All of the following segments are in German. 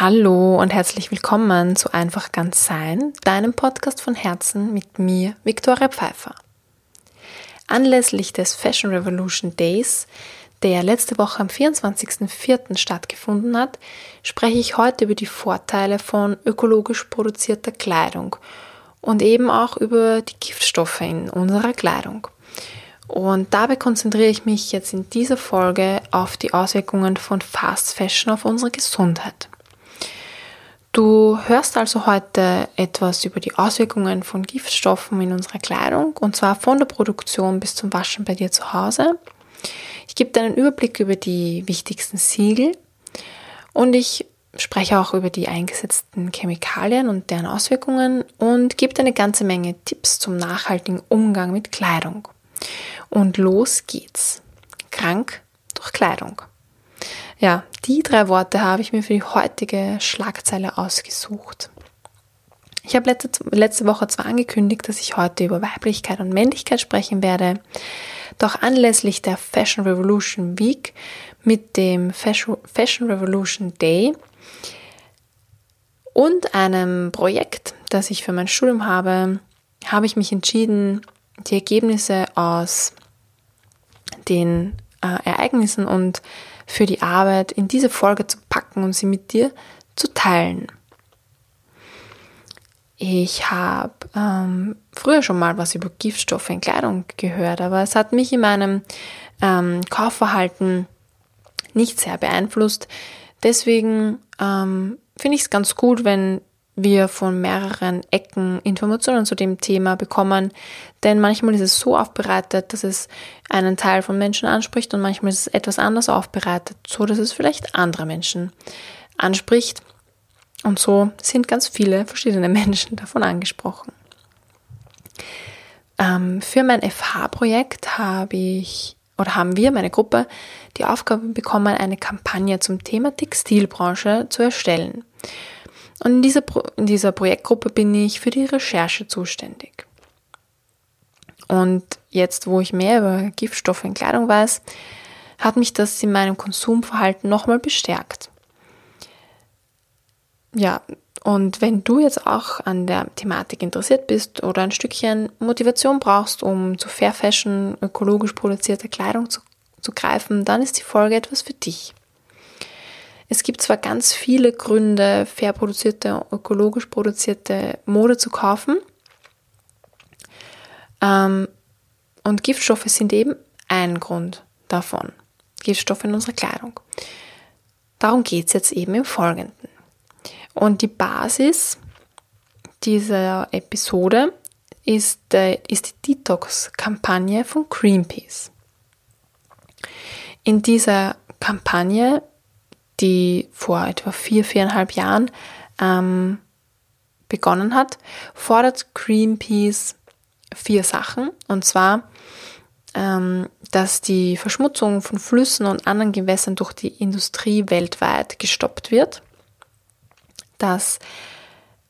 Hallo und herzlich willkommen zu Einfach ganz sein, deinem Podcast von Herzen mit mir, Viktoria Pfeiffer. Anlässlich des Fashion Revolution Days, der letzte Woche am 24.04. stattgefunden hat, spreche ich heute über die Vorteile von ökologisch produzierter Kleidung und eben auch über die Giftstoffe in unserer Kleidung. Und dabei konzentriere ich mich jetzt in dieser Folge auf die Auswirkungen von Fast Fashion auf unsere Gesundheit. Du hörst also heute etwas über die Auswirkungen von Giftstoffen in unserer Kleidung und zwar von der Produktion bis zum Waschen bei dir zu Hause. Ich gebe dir einen Überblick über die wichtigsten Siegel und ich spreche auch über die eingesetzten Chemikalien und deren Auswirkungen und gebe dir eine ganze Menge Tipps zum nachhaltigen Umgang mit Kleidung. Und los geht's. Krank durch Kleidung. Ja, die drei Worte habe ich mir für die heutige Schlagzeile ausgesucht. Ich habe letzte, letzte Woche zwar angekündigt, dass ich heute über Weiblichkeit und Männlichkeit sprechen werde, doch anlässlich der Fashion Revolution Week mit dem Fashion Revolution Day und einem Projekt, das ich für mein Studium habe, habe ich mich entschieden, die Ergebnisse aus den äh, Ereignissen und für die Arbeit in diese Folge zu packen und sie mit dir zu teilen. Ich habe ähm, früher schon mal was über Giftstoffe in Kleidung gehört, aber es hat mich in meinem ähm, Kaufverhalten nicht sehr beeinflusst. Deswegen ähm, finde ich es ganz gut, wenn wir von mehreren Ecken Informationen zu dem Thema bekommen, denn manchmal ist es so aufbereitet, dass es einen Teil von Menschen anspricht und manchmal ist es etwas anders aufbereitet, so dass es vielleicht andere Menschen anspricht. Und so sind ganz viele verschiedene Menschen davon angesprochen. Ähm, für mein FH-Projekt habe ich oder haben wir, meine Gruppe, die Aufgabe bekommen, eine Kampagne zum Thema Textilbranche zu erstellen. Und in dieser, Pro in dieser Projektgruppe bin ich für die Recherche zuständig. Und jetzt, wo ich mehr über Giftstoffe in Kleidung weiß, hat mich das in meinem Konsumverhalten nochmal bestärkt. Ja, und wenn du jetzt auch an der Thematik interessiert bist oder ein Stückchen Motivation brauchst, um zu Fair Fashion, ökologisch produzierter Kleidung zu, zu greifen, dann ist die Folge etwas für dich. Es gibt zwar ganz viele Gründe, fair produzierte, ökologisch produzierte Mode zu kaufen. Ähm, und Giftstoffe sind eben ein Grund davon. Giftstoffe in unserer Kleidung. Darum geht es jetzt eben im Folgenden. Und die Basis dieser Episode ist, äh, ist die Detox-Kampagne von Greenpeace. In dieser Kampagne die vor etwa vier, viereinhalb Jahren ähm, begonnen hat, fordert Greenpeace vier Sachen. Und zwar, ähm, dass die Verschmutzung von Flüssen und anderen Gewässern durch die Industrie weltweit gestoppt wird, dass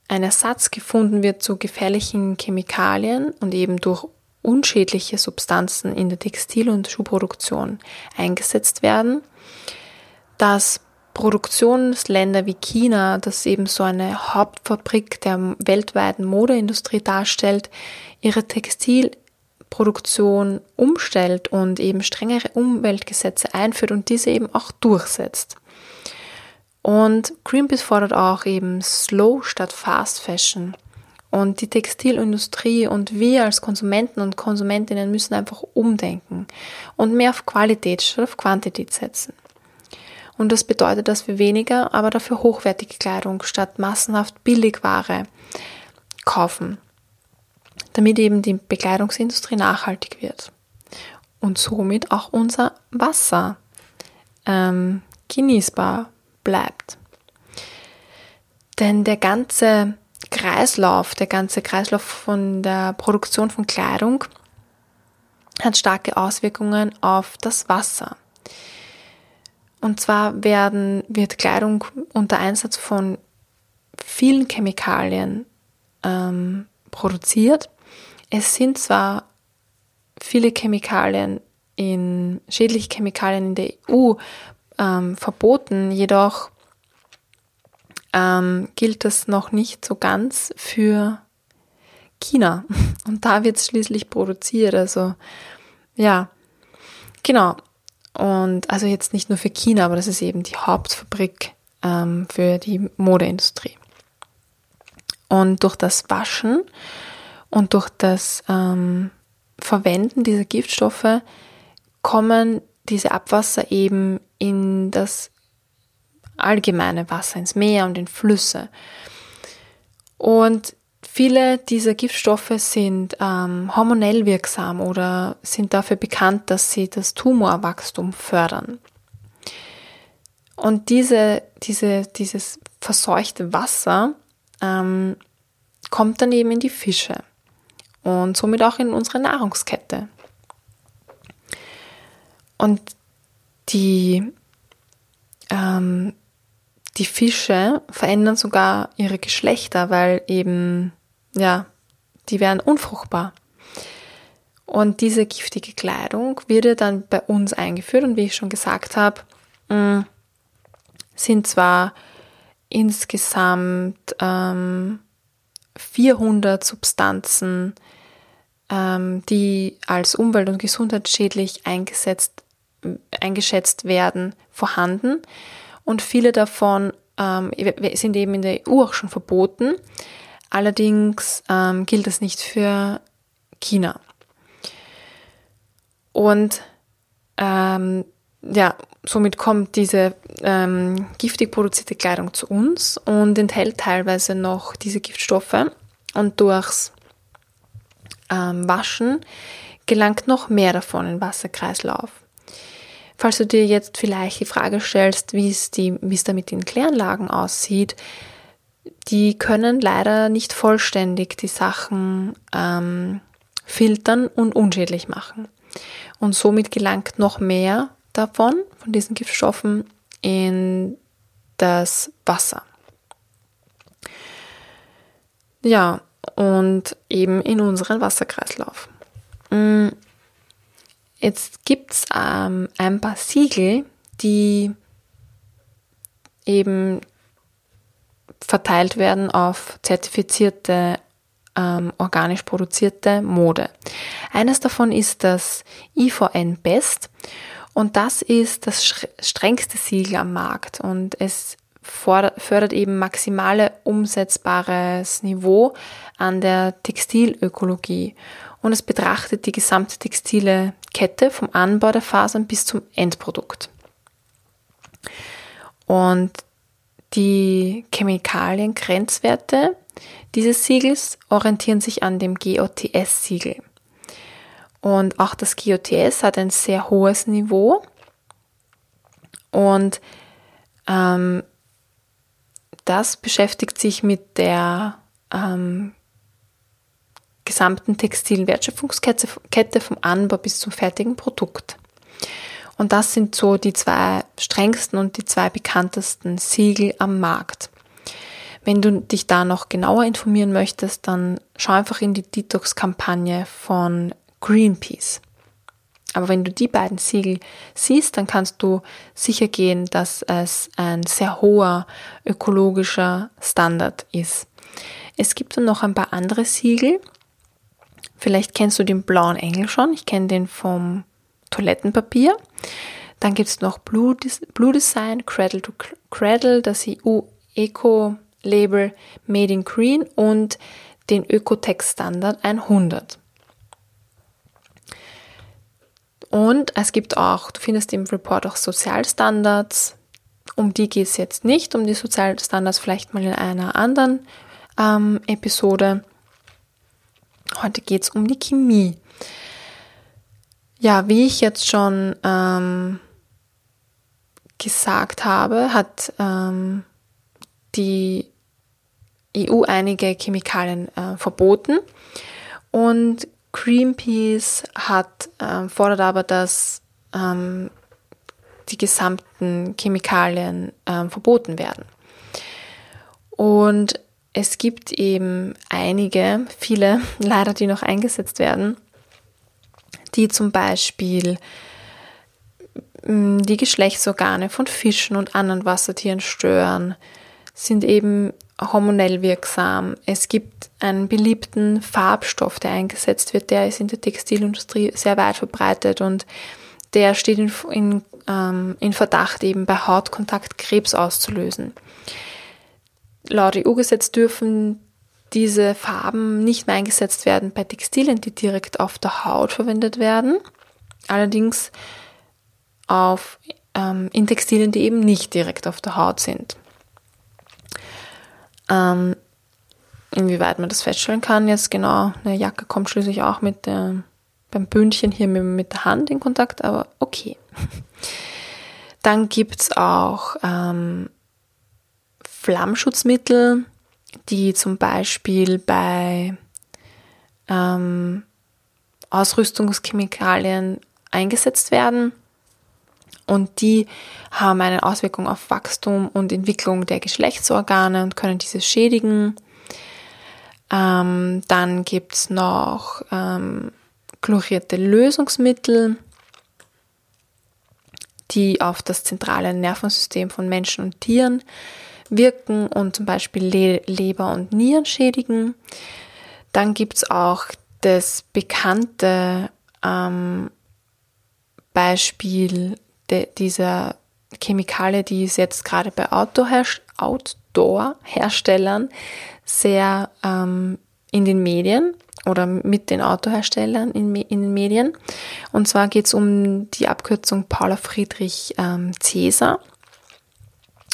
ein Ersatz gefunden wird zu gefährlichen Chemikalien und eben durch unschädliche Substanzen in der Textil- und Schuhproduktion eingesetzt werden, dass Produktionsländer wie China, das eben so eine Hauptfabrik der weltweiten Modeindustrie darstellt, ihre Textilproduktion umstellt und eben strengere Umweltgesetze einführt und diese eben auch durchsetzt. Und Greenpeace fordert auch eben Slow statt Fast Fashion. Und die Textilindustrie und wir als Konsumenten und Konsumentinnen müssen einfach umdenken und mehr auf Qualität statt auf Quantität setzen. Und das bedeutet, dass wir weniger, aber dafür hochwertige Kleidung statt massenhaft Billigware kaufen, damit eben die Bekleidungsindustrie nachhaltig wird und somit auch unser Wasser ähm, genießbar bleibt. Denn der ganze Kreislauf, der ganze Kreislauf von der Produktion von Kleidung hat starke Auswirkungen auf das Wasser. Und zwar werden, wird Kleidung unter Einsatz von vielen Chemikalien ähm, produziert. Es sind zwar viele Chemikalien in schädliche Chemikalien in der EU ähm, verboten, jedoch ähm, gilt das noch nicht so ganz für China. Und da wird es schließlich produziert. Also ja, genau. Und also jetzt nicht nur für China, aber das ist eben die Hauptfabrik ähm, für die Modeindustrie. Und durch das Waschen und durch das ähm, Verwenden dieser Giftstoffe kommen diese Abwasser eben in das allgemeine Wasser, ins Meer und in Flüsse. Und viele dieser Giftstoffe sind ähm, hormonell wirksam oder sind dafür bekannt, dass sie das Tumorwachstum fördern. Und diese, diese, dieses verseuchte Wasser ähm, kommt dann eben in die Fische und somit auch in unsere Nahrungskette. Und die, ähm, die Fische verändern sogar ihre Geschlechter, weil eben, ja, die werden unfruchtbar. Und diese giftige Kleidung wird ja dann bei uns eingeführt und wie ich schon gesagt habe, mm, sind zwar insgesamt ähm, 400 Substanzen, ähm, die als umwelt- und gesundheitsschädlich eingesetzt, eingeschätzt werden, vorhanden. Und viele davon ähm, sind eben in der EU auch schon verboten. Allerdings ähm, gilt das nicht für China. Und ähm, ja, somit kommt diese ähm, giftig produzierte Kleidung zu uns und enthält teilweise noch diese Giftstoffe und durchs ähm, Waschen gelangt noch mehr davon in den Wasserkreislauf. Falls du dir jetzt vielleicht die Frage stellst, wie es, die, wie es da mit den Kläranlagen aussieht, die können leider nicht vollständig die Sachen ähm, filtern und unschädlich machen. Und somit gelangt noch mehr davon, von diesen Giftstoffen, in das Wasser. Ja, und eben in unseren Wasserkreislauf. Mm, jetzt gibt es ähm, ein paar Siegel, die eben verteilt werden auf zertifizierte ähm, organisch produzierte Mode. Eines davon ist das IVN Best und das ist das strengste Siegel am Markt und es fördert eben maximale umsetzbares Niveau an der Textilökologie und es betrachtet die gesamte textile Kette vom Anbau der Fasern bis zum Endprodukt. Und die Chemikaliengrenzwerte dieses Siegels orientieren sich an dem GOTS-Siegel. Und auch das GOTS hat ein sehr hohes Niveau. Und ähm, das beschäftigt sich mit der ähm, gesamten textilen Wertschöpfungskette vom Anbau bis zum fertigen Produkt. Und das sind so die zwei strengsten und die zwei bekanntesten Siegel am Markt. Wenn du dich da noch genauer informieren möchtest, dann schau einfach in die Detox-Kampagne von Greenpeace. Aber wenn du die beiden Siegel siehst, dann kannst du sicher gehen, dass es ein sehr hoher ökologischer Standard ist. Es gibt dann noch ein paar andere Siegel. Vielleicht kennst du den blauen Engel schon. Ich kenne den vom Toilettenpapier. Dann gibt es noch Blue, Blue Design, Cradle to Cradle, das EU Eco Label Made in Green und den Ökotech Standard 100. Und es gibt auch, du findest im Report auch Sozialstandards. Um die geht es jetzt nicht, um die Sozialstandards vielleicht mal in einer anderen ähm, Episode. Heute geht es um die Chemie. Ja, wie ich jetzt schon ähm, gesagt habe, hat ähm, die EU einige Chemikalien äh, verboten und Greenpeace hat, äh, fordert aber, dass ähm, die gesamten Chemikalien äh, verboten werden. Und es gibt eben einige, viele leider, die noch eingesetzt werden, die zum Beispiel mm, die Geschlechtsorgane von Fischen und anderen Wassertieren stören. sind eben hormonell wirksam. Es gibt einen beliebten Farbstoff, der eingesetzt wird, der ist in der Textilindustrie sehr weit verbreitet und der steht in, in, ähm, in Verdacht, eben bei Hautkontakt Krebs auszulösen. Laut EU-Gesetz dürfen diese Farben nicht mehr eingesetzt werden bei Textilien, die direkt auf der Haut verwendet werden. Allerdings auf, ähm, in Textilien, die eben nicht direkt auf der Haut sind. Ähm, inwieweit man das feststellen kann, jetzt genau, eine Jacke kommt schließlich auch mit der, beim Bündchen hier mit, mit der Hand in Kontakt, aber okay. Dann gibt es auch ähm, Flammschutzmittel, die zum Beispiel bei ähm, Ausrüstungschemikalien eingesetzt werden. Und die haben eine Auswirkung auf Wachstum und Entwicklung der Geschlechtsorgane und können diese schädigen. Ähm, dann gibt es noch ähm, chlorierte Lösungsmittel, die auf das zentrale Nervensystem von Menschen und Tieren wirken und zum Beispiel Le Leber und Nieren schädigen. Dann gibt es auch das bekannte ähm, Beispiel de, dieser Chemikalie, die ist jetzt gerade bei Outdoor-Herstellern sehr ähm, in den Medien oder mit den Autoherstellern in, in den Medien. Und zwar geht es um die Abkürzung Paula Friedrich ähm, Cäsar.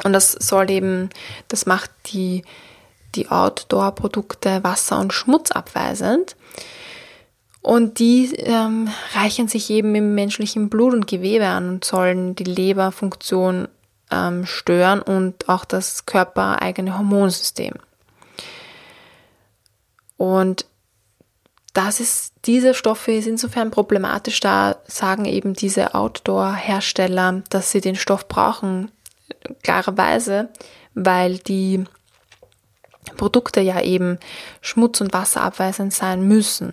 Und das soll eben, das macht die, die Outdoor-Produkte wasser- und schmutzabweisend. Und die ähm, reichern sich eben im menschlichen Blut und Gewebe an und sollen die Leberfunktion ähm, stören und auch das körpereigene Hormonsystem. Und das ist, diese Stoffe ist insofern problematisch, da sagen eben diese Outdoor-Hersteller, dass sie den Stoff brauchen, klarerweise, weil die Produkte ja eben schmutz- und wasserabweisend sein müssen.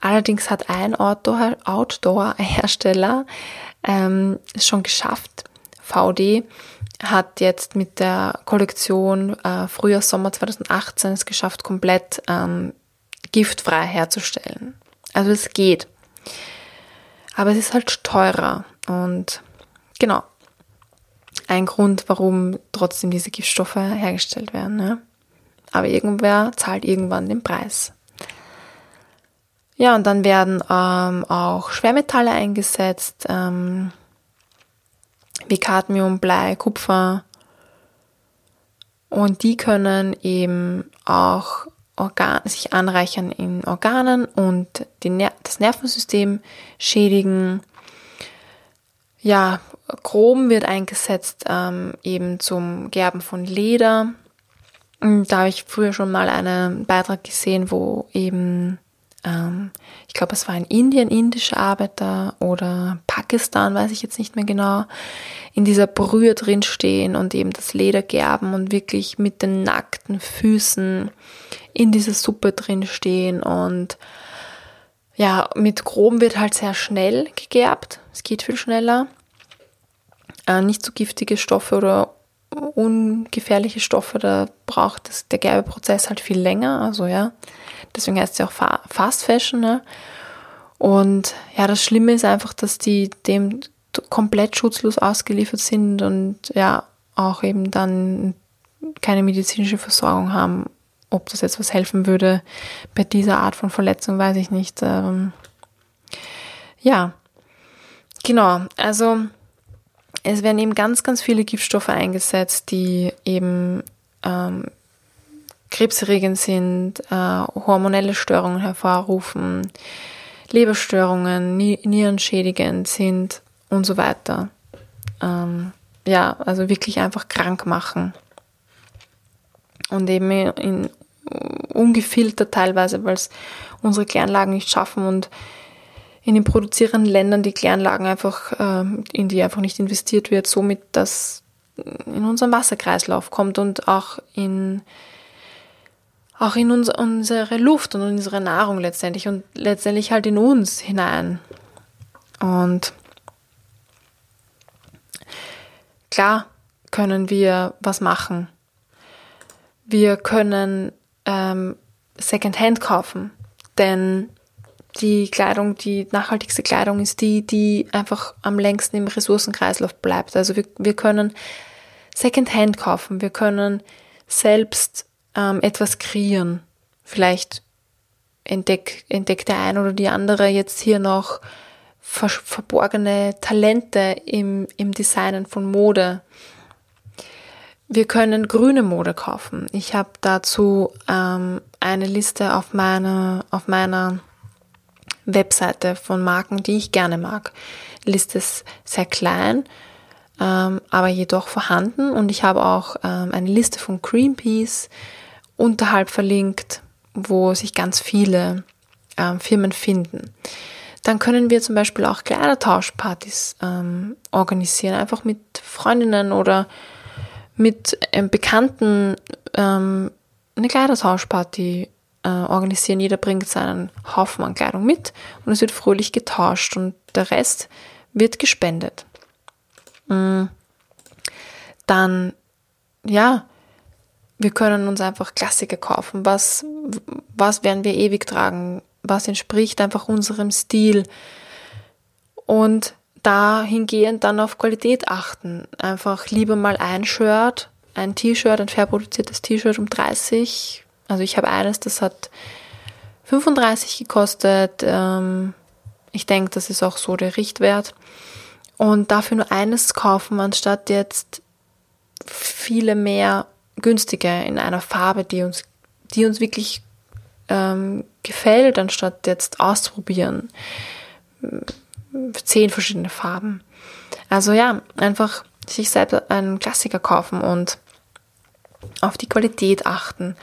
Allerdings hat ein Outdoor-Hersteller ähm, es schon geschafft. VD hat jetzt mit der Kollektion äh, Frühjahr Sommer 2018 es geschafft, komplett ähm, giftfrei herzustellen. Also es geht. Aber es ist halt teurer und genau, ein Grund, warum trotzdem diese Giftstoffe hergestellt werden. Ne? Aber irgendwer zahlt irgendwann den Preis. Ja, und dann werden ähm, auch Schwermetalle eingesetzt, ähm, wie Cadmium, Blei, Kupfer. Und die können eben auch Organ sich anreichern in Organen und Ner das Nervensystem schädigen. Ja, Chrom wird eingesetzt ähm, eben zum Gerben von Leder. Da habe ich früher schon mal einen Beitrag gesehen, wo eben, ähm, ich glaube, es war in Indien, indische Arbeiter oder Pakistan, weiß ich jetzt nicht mehr genau, in dieser Brühe drinstehen und eben das Leder gerben und wirklich mit den nackten Füßen in dieser Suppe drinstehen und ja, mit Chrom wird halt sehr schnell gegerbt. Es geht viel schneller äh, nicht so giftige Stoffe oder ungefährliche Stoffe, da braucht das, der Gerbeprozess halt viel länger. Also ja, deswegen heißt es ja auch Fast Fashion. Ne? Und ja, das Schlimme ist einfach, dass die dem komplett schutzlos ausgeliefert sind und ja, auch eben dann keine medizinische Versorgung haben. Ob das jetzt was helfen würde bei dieser Art von Verletzung, weiß ich nicht. Ähm, ja, genau. Also es werden eben ganz, ganz viele Giftstoffe eingesetzt, die eben ähm, krebserregend sind, äh, hormonelle Störungen hervorrufen, Leberstörungen, nierenschädigend sind und so weiter. Ähm, ja, also wirklich einfach krank machen. Und eben in ungefiltert teilweise, weil es unsere Kläranlagen nicht schaffen und in den produzierenden Ländern die Kläranlagen einfach, äh, in die einfach nicht investiert wird, somit das in unseren Wasserkreislauf kommt und auch in auch in uns, unsere Luft und unsere Nahrung letztendlich und letztendlich halt in uns hinein. Und klar können wir was machen. Wir können ähm, Secondhand kaufen, denn die Kleidung, die nachhaltigste Kleidung ist die, die einfach am längsten im Ressourcenkreislauf bleibt. Also wir, wir können Secondhand kaufen, wir können selbst ähm, etwas kreieren. Vielleicht entdeck, entdeckt der eine oder die andere jetzt hier noch ver verborgene Talente im, im Designen von Mode. Wir können grüne Mode kaufen. Ich habe dazu ähm, eine Liste auf meiner, auf meiner Webseite von Marken, die ich gerne mag. Die Liste ist sehr klein, ähm, aber jedoch vorhanden und ich habe auch ähm, eine Liste von Greenpeace unterhalb verlinkt, wo sich ganz viele ähm, Firmen finden. Dann können wir zum Beispiel auch Kleidertauschpartys ähm, organisieren, einfach mit Freundinnen oder mit ähm, Bekannten ähm, eine Kleidertauschparty äh, organisieren. Jeder bringt seinen Haufen an Kleidung mit und es wird fröhlich getauscht und der Rest wird gespendet. Mhm. Dann, ja, wir können uns einfach Klassiker kaufen. Was, was werden wir ewig tragen? Was entspricht einfach unserem Stil? Und dahingehend dann auf Qualität achten. Einfach lieber mal ein Shirt, ein T-Shirt, ein fair produziertes T-Shirt um 30. Also ich habe eines, das hat 35 gekostet. Ähm, ich denke, das ist auch so der Richtwert. Und dafür nur eines kaufen, anstatt jetzt viele mehr günstige in einer Farbe, die uns, die uns wirklich ähm, gefällt, anstatt jetzt auszuprobieren. Zehn verschiedene Farben. Also ja, einfach sich selbst einen Klassiker kaufen und auf die Qualität achten.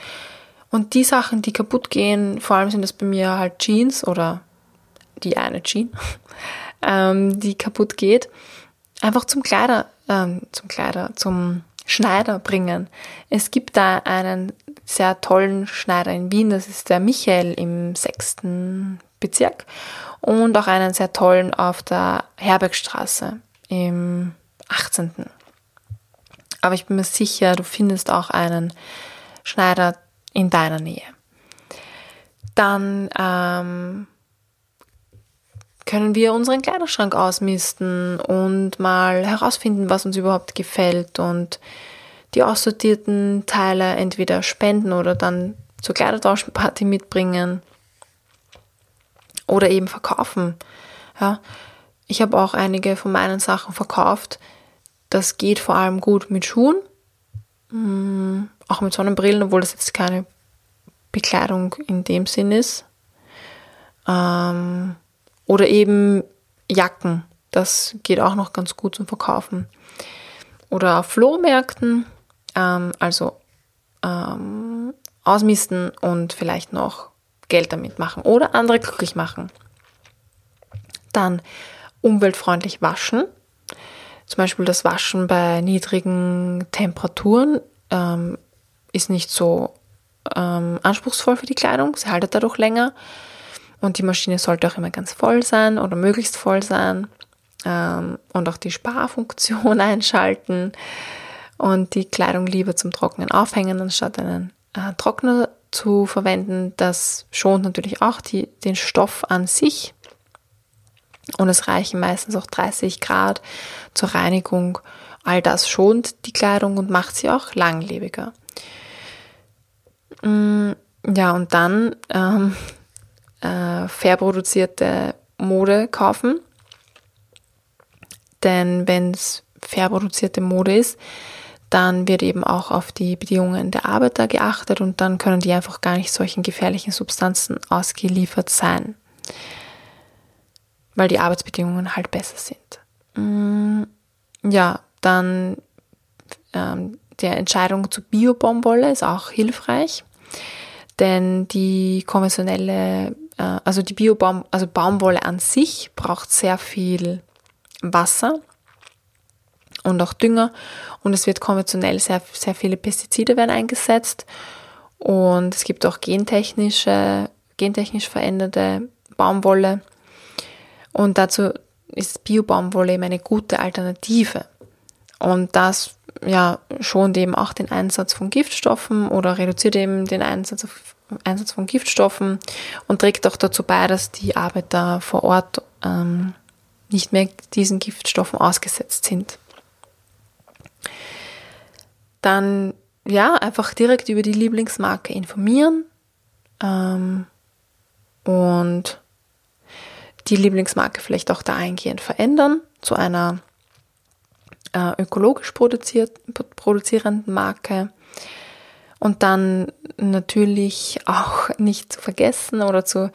Und die Sachen, die kaputt gehen, vor allem sind das bei mir halt Jeans oder die eine Jeans, ähm, die kaputt geht, einfach zum Kleider, ähm, zum Kleider, zum Schneider bringen. Es gibt da einen sehr tollen Schneider in Wien, das ist der Michael im sechsten Bezirk und auch einen sehr tollen auf der Herbergstraße im 18. Aber ich bin mir sicher, du findest auch einen Schneider in deiner Nähe. Dann ähm, können wir unseren Kleiderschrank ausmisten und mal herausfinden, was uns überhaupt gefällt und die aussortierten Teile entweder spenden oder dann zur Kleidertauschparty mitbringen oder eben verkaufen. Ja, ich habe auch einige von meinen Sachen verkauft. Das geht vor allem gut mit Schuhen, mm, auch mit Sonnenbrillen, obwohl das jetzt keine Bekleidung in dem Sinn ist. Ähm, oder eben Jacken. Das geht auch noch ganz gut zum Verkaufen. Oder auf Flohmärkten, ähm, also ähm, ausmisten und vielleicht noch Geld damit machen oder andere glücklich machen. Dann umweltfreundlich waschen. Zum Beispiel das Waschen bei niedrigen Temperaturen ähm, ist nicht so ähm, anspruchsvoll für die Kleidung. Sie haltet dadurch länger. Und die Maschine sollte auch immer ganz voll sein oder möglichst voll sein. Ähm, und auch die Sparfunktion einschalten und die Kleidung lieber zum Trocknen aufhängen, anstatt einen äh, Trockner zu verwenden. Das schont natürlich auch die, den Stoff an sich. Und es reichen meistens auch 30 Grad zur Reinigung. All das schont die Kleidung und macht sie auch langlebiger. Mm, ja, und dann ähm, äh, fair produzierte Mode kaufen. Denn wenn es fair produzierte Mode ist, dann wird eben auch auf die Bedingungen der Arbeiter geachtet und dann können die einfach gar nicht solchen gefährlichen Substanzen ausgeliefert sein, weil die Arbeitsbedingungen halt besser sind. Mm, ja, dann ähm, der Entscheidung zur Bio-Baumwolle ist auch hilfreich, denn die konventionelle äh, also die Biobaum, also Baumwolle an sich braucht sehr viel Wasser und auch Dünger und es wird konventionell sehr, sehr viele Pestizide werden eingesetzt und es gibt auch gentechnische, gentechnisch veränderte Baumwolle und dazu ist Biobaumwolle eben eine gute Alternative und das ja, schont eben auch den Einsatz von Giftstoffen oder reduziert eben den Einsatz, Einsatz von Giftstoffen und trägt auch dazu bei, dass die Arbeiter vor Ort ähm, nicht mehr diesen Giftstoffen ausgesetzt sind. Dann ja, einfach direkt über die Lieblingsmarke informieren ähm, und die Lieblingsmarke vielleicht auch dahingehend verändern zu einer äh, ökologisch produziert, produzierenden Marke. Und dann natürlich auch nicht zu vergessen oder zu,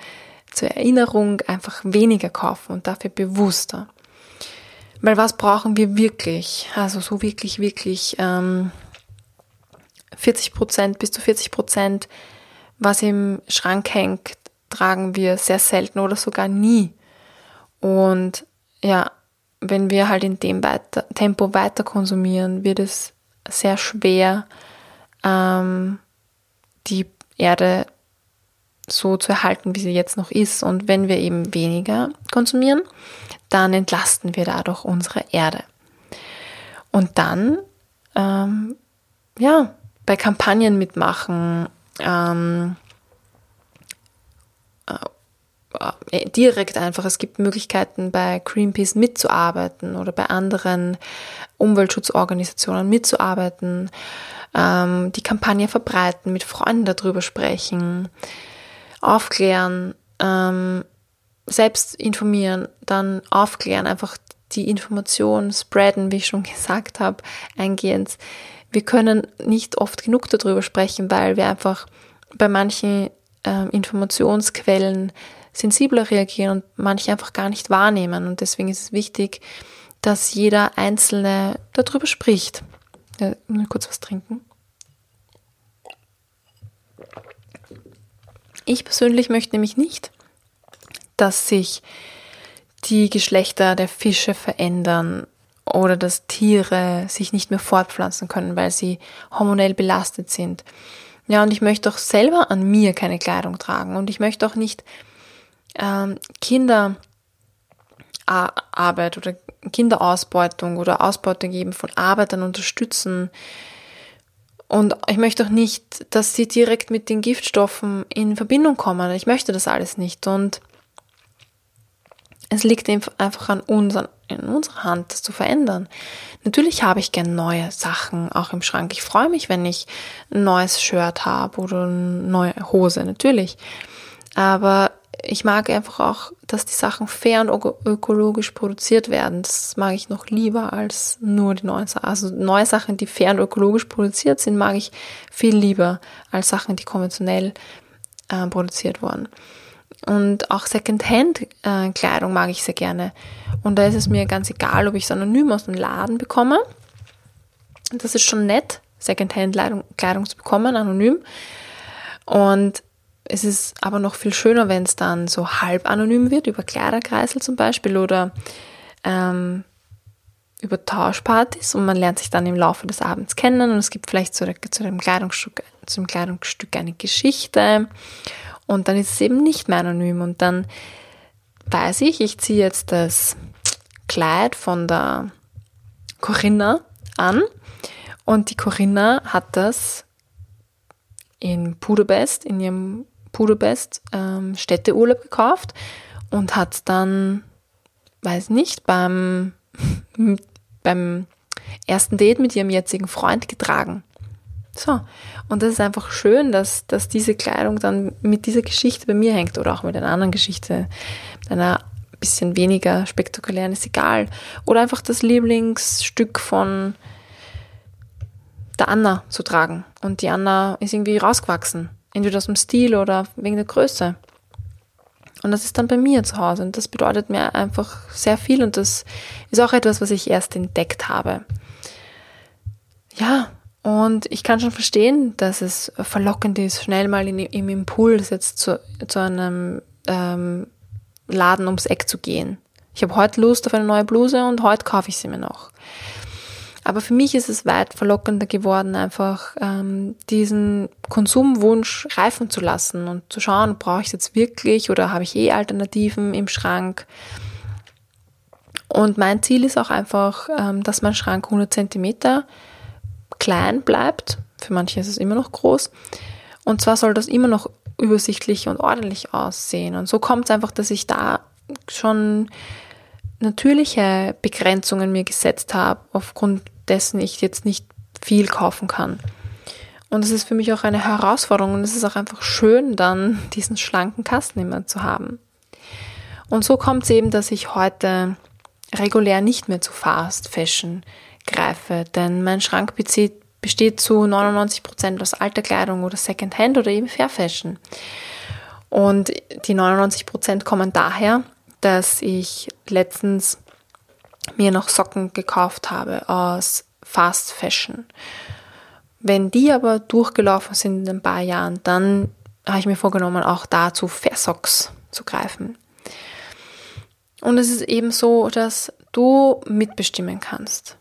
zur Erinnerung einfach weniger kaufen und dafür bewusster. Weil was brauchen wir wirklich? Also so wirklich, wirklich ähm, 40 Prozent bis zu 40 Prozent, was im Schrank hängt, tragen wir sehr selten oder sogar nie. Und ja, wenn wir halt in dem weiter, Tempo weiter konsumieren, wird es sehr schwer, ähm, die Erde so zu erhalten, wie sie jetzt noch ist. Und wenn wir eben weniger konsumieren, dann entlasten wir dadurch unsere Erde. Und dann, ähm, ja, bei Kampagnen mitmachen, ähm, äh, direkt einfach. Es gibt Möglichkeiten, bei Greenpeace mitzuarbeiten oder bei anderen Umweltschutzorganisationen mitzuarbeiten, ähm, die Kampagne verbreiten, mit Freunden darüber sprechen, aufklären, ähm, selbst informieren, dann aufklären, einfach die Information spreaden, wie ich schon gesagt habe, eingehend. Wir können nicht oft genug darüber sprechen, weil wir einfach bei manchen äh, Informationsquellen sensibler reagieren und manche einfach gar nicht wahrnehmen. Und deswegen ist es wichtig, dass jeder Einzelne darüber spricht. Ja, kurz was trinken. Ich persönlich möchte nämlich nicht, dass sich die Geschlechter der Fische verändern oder dass Tiere sich nicht mehr fortpflanzen können, weil sie hormonell belastet sind. Ja, und ich möchte auch selber an mir keine Kleidung tragen und ich möchte auch nicht ähm, Kinderarbeit oder Kinderausbeutung oder Ausbeutung eben von Arbeitern unterstützen. Und ich möchte auch nicht, dass sie direkt mit den Giftstoffen in Verbindung kommen. Ich möchte das alles nicht. Und es liegt einfach an uns, in unserer Hand, das zu verändern. Natürlich habe ich gern neue Sachen auch im Schrank. Ich freue mich, wenn ich ein neues Shirt habe oder eine neue Hose, natürlich. Aber ich mag einfach auch, dass die Sachen fair und ökologisch produziert werden. Das mag ich noch lieber als nur die neuen Sachen. Also neue Sachen, die fair und ökologisch produziert sind, mag ich viel lieber als Sachen, die konventionell äh, produziert wurden. Und auch Secondhand-Kleidung äh, mag ich sehr gerne. Und da ist es mir ganz egal, ob ich es anonym aus dem Laden bekomme. Das ist schon nett, Secondhand-Kleidung zu bekommen, anonym. Und es ist aber noch viel schöner, wenn es dann so halb anonym wird, über Kleiderkreisel zum Beispiel oder ähm, über Tauschpartys und man lernt sich dann im Laufe des Abends kennen und es gibt vielleicht zu, zu, dem Kleidungsstück, zu Kleidungsstück eine Geschichte und dann ist es eben nicht mehr anonym und dann weiß ich, ich ziehe jetzt das Kleid von der Corinna an und die Corinna hat das in Budapest, in ihrem Budapest ähm, Städteurlaub gekauft und hat dann, weiß nicht, beim, beim ersten Date mit ihrem jetzigen Freund getragen. So. Und das ist einfach schön, dass, dass diese Kleidung dann mit dieser Geschichte bei mir hängt oder auch mit einer anderen Geschichte, mit einer bisschen weniger spektakulären, ist egal. Oder einfach das Lieblingsstück von der Anna zu tragen. Und die Anna ist irgendwie rausgewachsen. Entweder aus dem Stil oder wegen der Größe. Und das ist dann bei mir zu Hause. Und das bedeutet mir einfach sehr viel. Und das ist auch etwas, was ich erst entdeckt habe. Ja, und ich kann schon verstehen, dass es verlockend ist, schnell mal in, im Impuls jetzt zu, zu einem ähm, Laden ums Eck zu gehen. Ich habe heute Lust auf eine neue Bluse und heute kaufe ich sie mir noch. Aber für mich ist es weit verlockender geworden, einfach ähm, diesen Konsumwunsch reifen zu lassen und zu schauen, brauche ich es jetzt wirklich oder habe ich eh Alternativen im Schrank. Und mein Ziel ist auch einfach, ähm, dass mein Schrank 100 Zentimeter klein bleibt. Für manche ist es immer noch groß. Und zwar soll das immer noch übersichtlich und ordentlich aussehen. Und so kommt es einfach, dass ich da schon natürliche Begrenzungen mir gesetzt habe, aufgrund dessen ich jetzt nicht viel kaufen kann. Und es ist für mich auch eine Herausforderung und es ist auch einfach schön, dann diesen schlanken Kasten immer zu haben. Und so kommt es eben, dass ich heute regulär nicht mehr zu Fast Fashion greife, denn mein Schrank besteht, besteht zu 99 Prozent aus alter Kleidung oder Secondhand oder eben Fair Fashion. Und die 99 Prozent kommen daher, dass ich letztens mir noch Socken gekauft habe aus Fast Fashion. Wenn die aber durchgelaufen sind in ein paar Jahren, dann habe ich mir vorgenommen, auch dazu Fair Socks zu greifen. Und es ist eben so, dass du mitbestimmen kannst,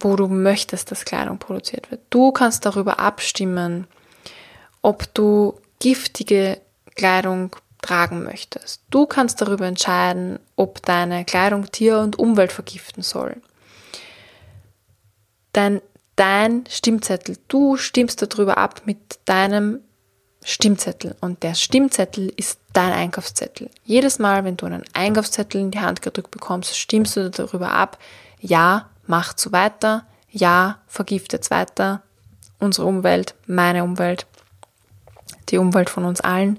wo du möchtest, dass Kleidung produziert wird. Du kannst darüber abstimmen, ob du giftige Kleidung tragen möchtest. Du kannst darüber entscheiden, ob deine Kleidung Tier und Umwelt vergiften soll. Dein, dein Stimmzettel, du stimmst darüber ab mit deinem Stimmzettel und der Stimmzettel ist dein Einkaufszettel. Jedes Mal, wenn du einen Einkaufszettel in die Hand gedrückt bekommst, stimmst du darüber ab, ja, mach so weiter, ja, vergiftet weiter, unsere Umwelt, meine Umwelt, die Umwelt von uns allen.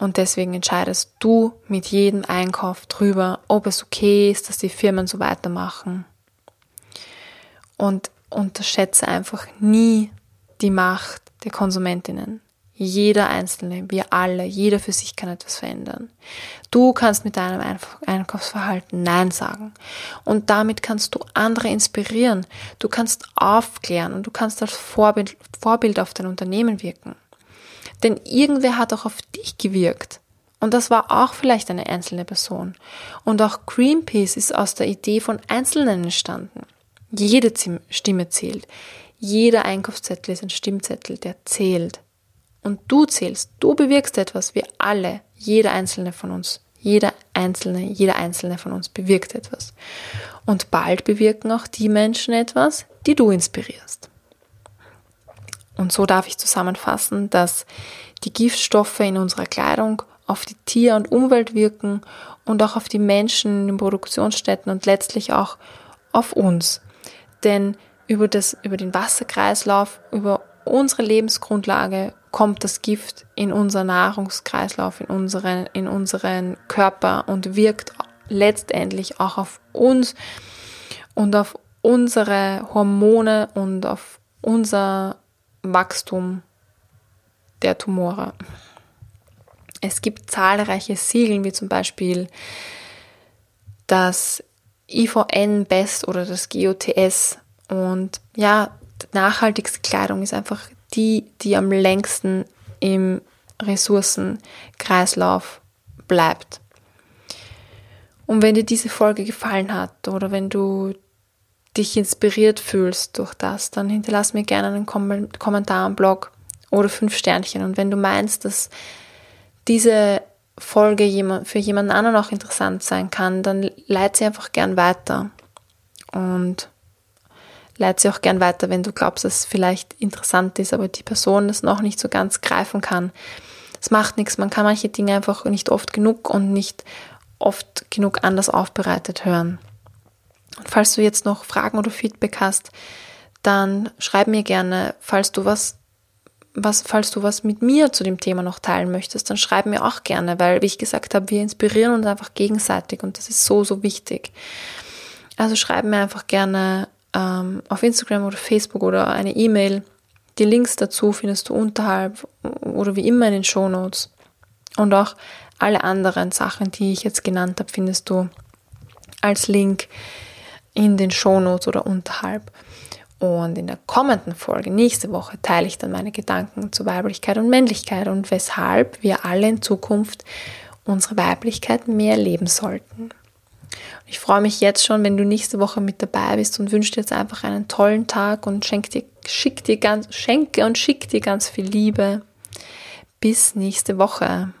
Und deswegen entscheidest du mit jedem Einkauf drüber, ob es okay ist, dass die Firmen so weitermachen. Und unterschätze einfach nie die Macht der Konsumentinnen. Jeder Einzelne, wir alle, jeder für sich kann etwas verändern. Du kannst mit deinem Einkaufsverhalten Nein sagen. Und damit kannst du andere inspirieren. Du kannst aufklären und du kannst als Vorbild, Vorbild auf dein Unternehmen wirken. Denn irgendwer hat auch auf dich gewirkt. Und das war auch vielleicht eine einzelne Person. Und auch Greenpeace ist aus der Idee von Einzelnen entstanden. Jede Stimme zählt. Jeder Einkaufszettel ist ein Stimmzettel, der zählt. Und du zählst. Du bewirkst etwas. Wir alle. Jeder einzelne von uns. Jeder einzelne, jeder einzelne von uns bewirkt etwas. Und bald bewirken auch die Menschen etwas, die du inspirierst. Und so darf ich zusammenfassen, dass die Giftstoffe in unserer Kleidung auf die Tier- und Umwelt wirken und auch auf die Menschen in den Produktionsstätten und letztlich auch auf uns. Denn über, das, über den Wasserkreislauf, über unsere Lebensgrundlage kommt das Gift in unser Nahrungskreislauf, in unseren, in unseren Körper und wirkt letztendlich auch auf uns und auf unsere Hormone und auf unser Wachstum der Tumore. Es gibt zahlreiche Siegel, wie zum Beispiel das IVN Best oder das GOTS. Und ja, nachhaltigste Kleidung ist einfach die, die am längsten im Ressourcenkreislauf bleibt. Und wenn dir diese Folge gefallen hat oder wenn du dich inspiriert fühlst durch das, dann hinterlass mir gerne einen Kom Kommentar am Blog oder fünf Sternchen. Und wenn du meinst, dass diese Folge für jemanden anderen auch interessant sein kann, dann leite sie einfach gern weiter. Und leite sie auch gern weiter, wenn du glaubst, dass es vielleicht interessant ist, aber die Person das noch nicht so ganz greifen kann. Es macht nichts, man kann manche Dinge einfach nicht oft genug und nicht oft genug anders aufbereitet hören. Falls du jetzt noch Fragen oder Feedback hast, dann schreib mir gerne, falls du was, was, falls du was mit mir zu dem Thema noch teilen möchtest, dann schreib mir auch gerne, weil, wie ich gesagt habe, wir inspirieren uns einfach gegenseitig und das ist so, so wichtig. Also schreib mir einfach gerne ähm, auf Instagram oder Facebook oder eine E-Mail. Die Links dazu findest du unterhalb oder wie immer in den Show Notes. Und auch alle anderen Sachen, die ich jetzt genannt habe, findest du als Link in den Shownotes oder unterhalb. Und in der kommenden Folge, nächste Woche, teile ich dann meine Gedanken zu Weiblichkeit und Männlichkeit und weshalb wir alle in Zukunft unsere Weiblichkeit mehr leben sollten. Ich freue mich jetzt schon, wenn du nächste Woche mit dabei bist und wünsche dir jetzt einfach einen tollen Tag und schenk dir, schick dir ganz, schenke und schick dir ganz viel Liebe. Bis nächste Woche.